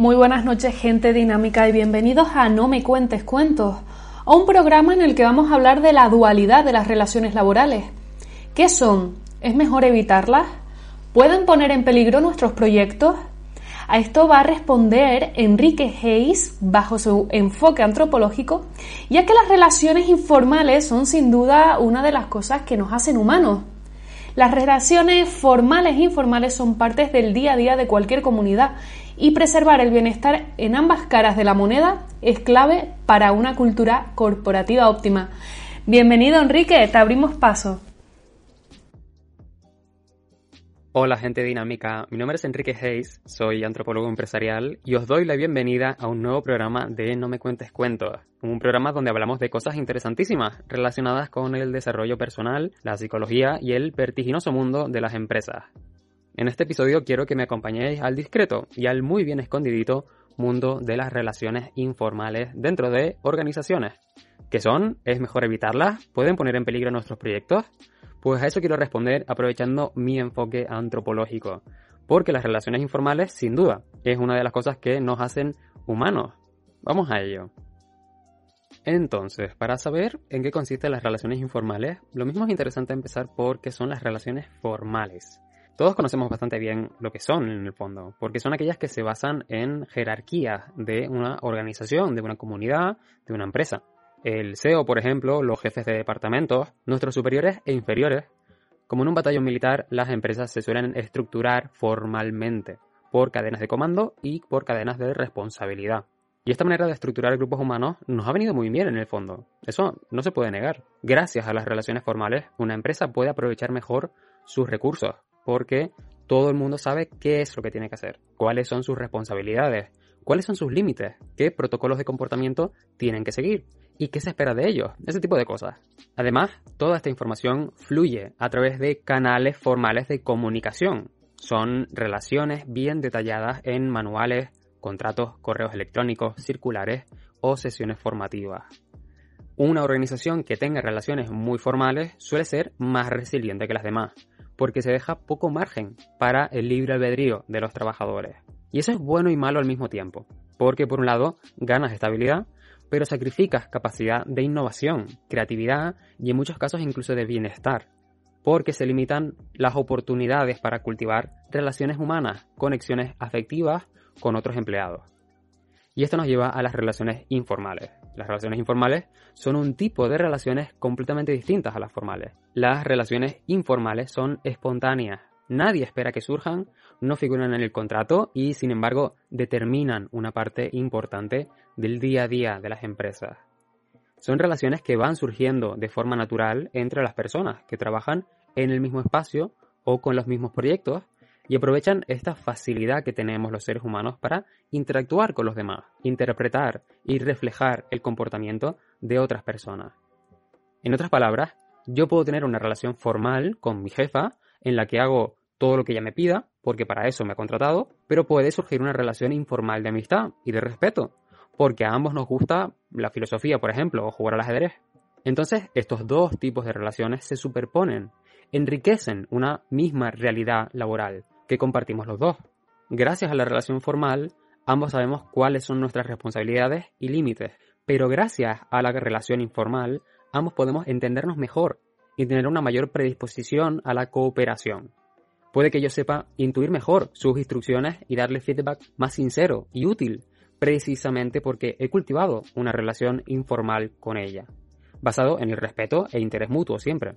Muy buenas noches, gente dinámica, y bienvenidos a No me cuentes cuentos, a un programa en el que vamos a hablar de la dualidad de las relaciones laborales. ¿Qué son? ¿Es mejor evitarlas? ¿Pueden poner en peligro nuestros proyectos? A esto va a responder Enrique Hayes bajo su enfoque antropológico, ya que las relaciones informales son sin duda una de las cosas que nos hacen humanos. Las relaciones formales e informales son partes del día a día de cualquier comunidad y preservar el bienestar en ambas caras de la moneda es clave para una cultura corporativa óptima. Bienvenido Enrique, te abrimos paso. Hola gente dinámica, mi nombre es Enrique Hayes, soy antropólogo empresarial y os doy la bienvenida a un nuevo programa de No me cuentes cuentos, un programa donde hablamos de cosas interesantísimas relacionadas con el desarrollo personal, la psicología y el vertiginoso mundo de las empresas. En este episodio quiero que me acompañéis al discreto y al muy bien escondidito mundo de las relaciones informales dentro de organizaciones. ¿Qué son? ¿Es mejor evitarlas? ¿Pueden poner en peligro nuestros proyectos? Pues a eso quiero responder aprovechando mi enfoque antropológico, porque las relaciones informales, sin duda, es una de las cosas que nos hacen humanos. Vamos a ello. Entonces, para saber en qué consisten las relaciones informales, lo mismo es interesante empezar por qué son las relaciones formales. Todos conocemos bastante bien lo que son en el fondo, porque son aquellas que se basan en jerarquías de una organización, de una comunidad, de una empresa. El CEO, por ejemplo, los jefes de departamentos, nuestros superiores e inferiores. Como en un batallón militar, las empresas se suelen estructurar formalmente por cadenas de comando y por cadenas de responsabilidad. Y esta manera de estructurar grupos humanos nos ha venido muy bien en el fondo. Eso no se puede negar. Gracias a las relaciones formales, una empresa puede aprovechar mejor sus recursos, porque todo el mundo sabe qué es lo que tiene que hacer, cuáles son sus responsabilidades, cuáles son sus límites, qué protocolos de comportamiento tienen que seguir y qué se espera de ellos, ese tipo de cosas. Además, toda esta información fluye a través de canales formales de comunicación. Son relaciones bien detalladas en manuales, contratos, correos electrónicos, circulares o sesiones formativas. Una organización que tenga relaciones muy formales suele ser más resiliente que las demás, porque se deja poco margen para el libre albedrío de los trabajadores. Y eso es bueno y malo al mismo tiempo, porque por un lado ganas estabilidad, pero sacrificas capacidad de innovación, creatividad y en muchos casos incluso de bienestar, porque se limitan las oportunidades para cultivar relaciones humanas, conexiones afectivas con otros empleados. Y esto nos lleva a las relaciones informales. Las relaciones informales son un tipo de relaciones completamente distintas a las formales. Las relaciones informales son espontáneas, nadie espera que surjan, no figuran en el contrato y sin embargo determinan una parte importante del día a día de las empresas. Son relaciones que van surgiendo de forma natural entre las personas que trabajan en el mismo espacio o con los mismos proyectos y aprovechan esta facilidad que tenemos los seres humanos para interactuar con los demás, interpretar y reflejar el comportamiento de otras personas. En otras palabras, yo puedo tener una relación formal con mi jefa en la que hago todo lo que ella me pida, porque para eso me ha contratado, pero puede surgir una relación informal de amistad y de respeto, porque a ambos nos gusta la filosofía, por ejemplo, o jugar al ajedrez. Entonces, estos dos tipos de relaciones se superponen, enriquecen una misma realidad laboral que compartimos los dos. Gracias a la relación formal, ambos sabemos cuáles son nuestras responsabilidades y límites, pero gracias a la relación informal, ambos podemos entendernos mejor y tener una mayor predisposición a la cooperación. Puede que yo sepa intuir mejor sus instrucciones y darle feedback más sincero y útil, precisamente porque he cultivado una relación informal con ella, basado en el respeto e interés mutuo siempre.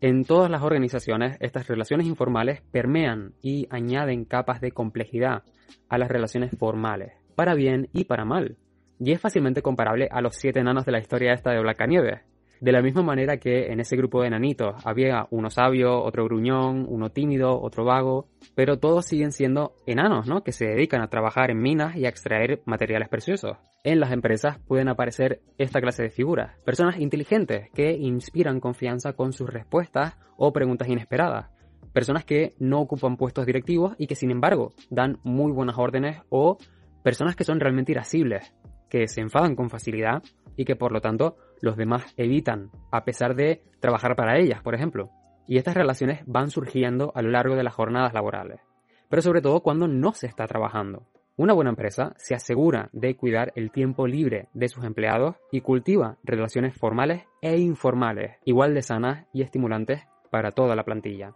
En todas las organizaciones, estas relaciones informales permean y añaden capas de complejidad a las relaciones formales, para bien y para mal. Y es fácilmente comparable a los siete enanos de la historia esta de Blancanieves. De la misma manera que en ese grupo de enanitos había uno sabio, otro gruñón, uno tímido, otro vago, pero todos siguen siendo enanos, ¿no? Que se dedican a trabajar en minas y a extraer materiales preciosos. En las empresas pueden aparecer esta clase de figuras, personas inteligentes que inspiran confianza con sus respuestas o preguntas inesperadas, personas que no ocupan puestos directivos y que sin embargo dan muy buenas órdenes o personas que son realmente irascibles, que se enfadan con facilidad y que por lo tanto los demás evitan, a pesar de trabajar para ellas, por ejemplo. Y estas relaciones van surgiendo a lo largo de las jornadas laborales, pero sobre todo cuando no se está trabajando. Una buena empresa se asegura de cuidar el tiempo libre de sus empleados y cultiva relaciones formales e informales, igual de sanas y estimulantes para toda la plantilla.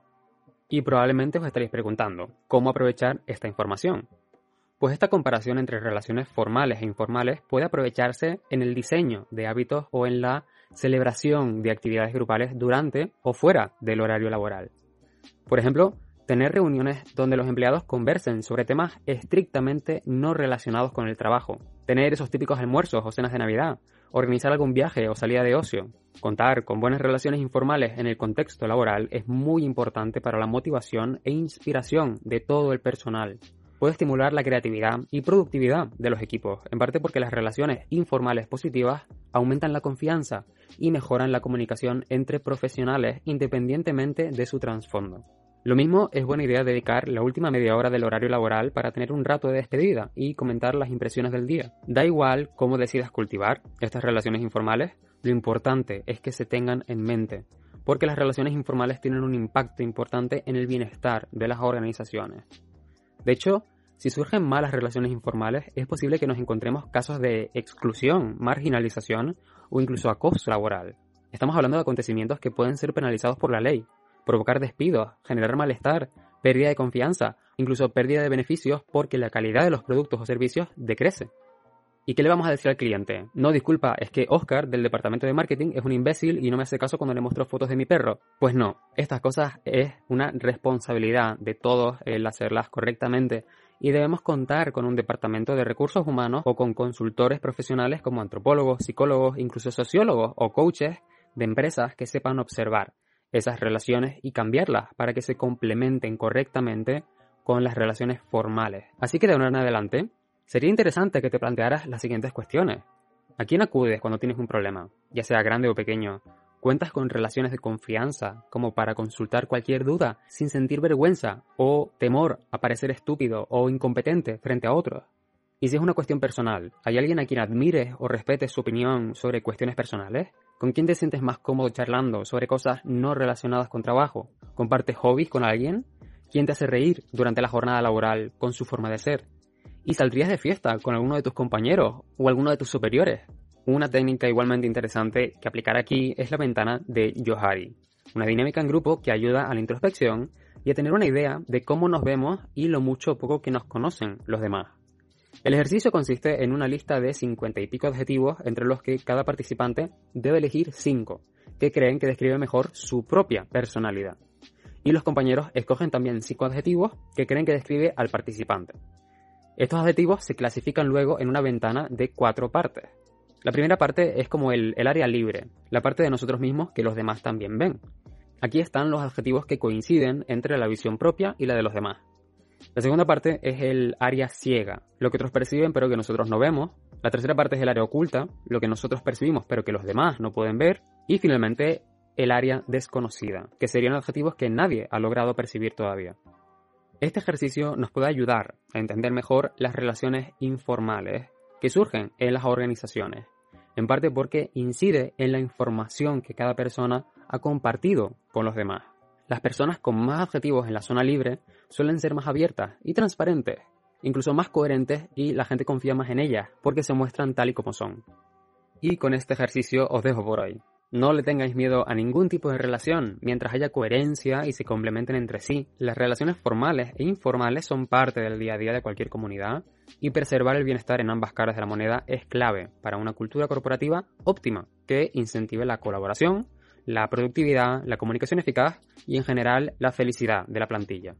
Y probablemente os estaréis preguntando, ¿cómo aprovechar esta información? Pues esta comparación entre relaciones formales e informales puede aprovecharse en el diseño de hábitos o en la celebración de actividades grupales durante o fuera del horario laboral. Por ejemplo, tener reuniones donde los empleados conversen sobre temas estrictamente no relacionados con el trabajo, tener esos típicos almuerzos o cenas de Navidad, organizar algún viaje o salida de ocio, contar con buenas relaciones informales en el contexto laboral es muy importante para la motivación e inspiración de todo el personal puede estimular la creatividad y productividad de los equipos, en parte porque las relaciones informales positivas aumentan la confianza y mejoran la comunicación entre profesionales independientemente de su trasfondo. Lo mismo es buena idea dedicar la última media hora del horario laboral para tener un rato de despedida y comentar las impresiones del día. Da igual cómo decidas cultivar estas relaciones informales, lo importante es que se tengan en mente, porque las relaciones informales tienen un impacto importante en el bienestar de las organizaciones. De hecho, si surgen malas relaciones informales, es posible que nos encontremos casos de exclusión, marginalización o incluso acoso laboral. Estamos hablando de acontecimientos que pueden ser penalizados por la ley, provocar despidos, generar malestar, pérdida de confianza, incluso pérdida de beneficios porque la calidad de los productos o servicios decrece. ¿Y qué le vamos a decir al cliente? No, disculpa, es que Oscar del departamento de marketing es un imbécil y no me hace caso cuando le muestro fotos de mi perro. Pues no, estas cosas es una responsabilidad de todos el hacerlas correctamente y debemos contar con un departamento de recursos humanos o con consultores profesionales como antropólogos, psicólogos, incluso sociólogos o coaches de empresas que sepan observar esas relaciones y cambiarlas para que se complementen correctamente con las relaciones formales. Así que de ahora en adelante, Sería interesante que te plantearas las siguientes cuestiones. ¿A quién acudes cuando tienes un problema, ya sea grande o pequeño? ¿Cuentas con relaciones de confianza como para consultar cualquier duda sin sentir vergüenza o temor a parecer estúpido o incompetente frente a otros? Y si es una cuestión personal, ¿hay alguien a quien admires o respetes su opinión sobre cuestiones personales? ¿Con quién te sientes más cómodo charlando sobre cosas no relacionadas con trabajo? ¿Compartes hobbies con alguien? ¿Quién te hace reír durante la jornada laboral con su forma de ser? Y saldrías de fiesta con alguno de tus compañeros o alguno de tus superiores. Una técnica igualmente interesante que aplicar aquí es la ventana de Johari, una dinámica en grupo que ayuda a la introspección y a tener una idea de cómo nos vemos y lo mucho o poco que nos conocen los demás. El ejercicio consiste en una lista de 50 y pico adjetivos entre los que cada participante debe elegir 5 que creen que describen mejor su propia personalidad. Y los compañeros escogen también 5 adjetivos que creen que describe al participante. Estos adjetivos se clasifican luego en una ventana de cuatro partes. La primera parte es como el, área libre, la parte de nosotros mismos que los demás también ven. Aquí están los adjetivos que coinciden entre la visión propia y la de los demás. La segunda parte es el área ciega, lo que otros perciben pero que nosotros no vemos. La tercera parte es el área oculta, lo que nosotros percibimos pero que los demás no pueden ver. Y finalmente el área desconocida, que serían adjetivos que nadie ha logrado percibir todavía. Este ejercicio nos puede ayudar a entender mejor las relaciones informales que surgen en las organizaciones, en parte porque incide en la información que cada persona ha compartido con los demás. Las personas con más adjetivos en la zona libre suelen ser más abiertas y transparentes, incluso más coherentes y la gente confía más en ellas porque se muestran tal y como son. Y con este ejercicio os dejo por hoy. No le tengáis miedo a ningún tipo de relación mientras haya coherencia y se complementen entre sí. Las relaciones formales e informales son parte del día a día de cualquier comunidad y preservar el bienestar en ambas caras de la moneda es clave para una cultura corporativa óptima que incentive la colaboración, la productividad, la comunicación eficaz y en general la felicidad de la plantilla.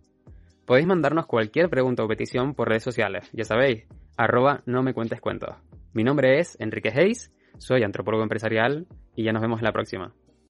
Podéis mandarnos cualquier pregunta o petición por redes sociales, ya sabéis, arroba no me cuentes cuentos. Mi nombre es Enrique Hayes Soy antropólogo empresarial y ya nos vemos en la próxima.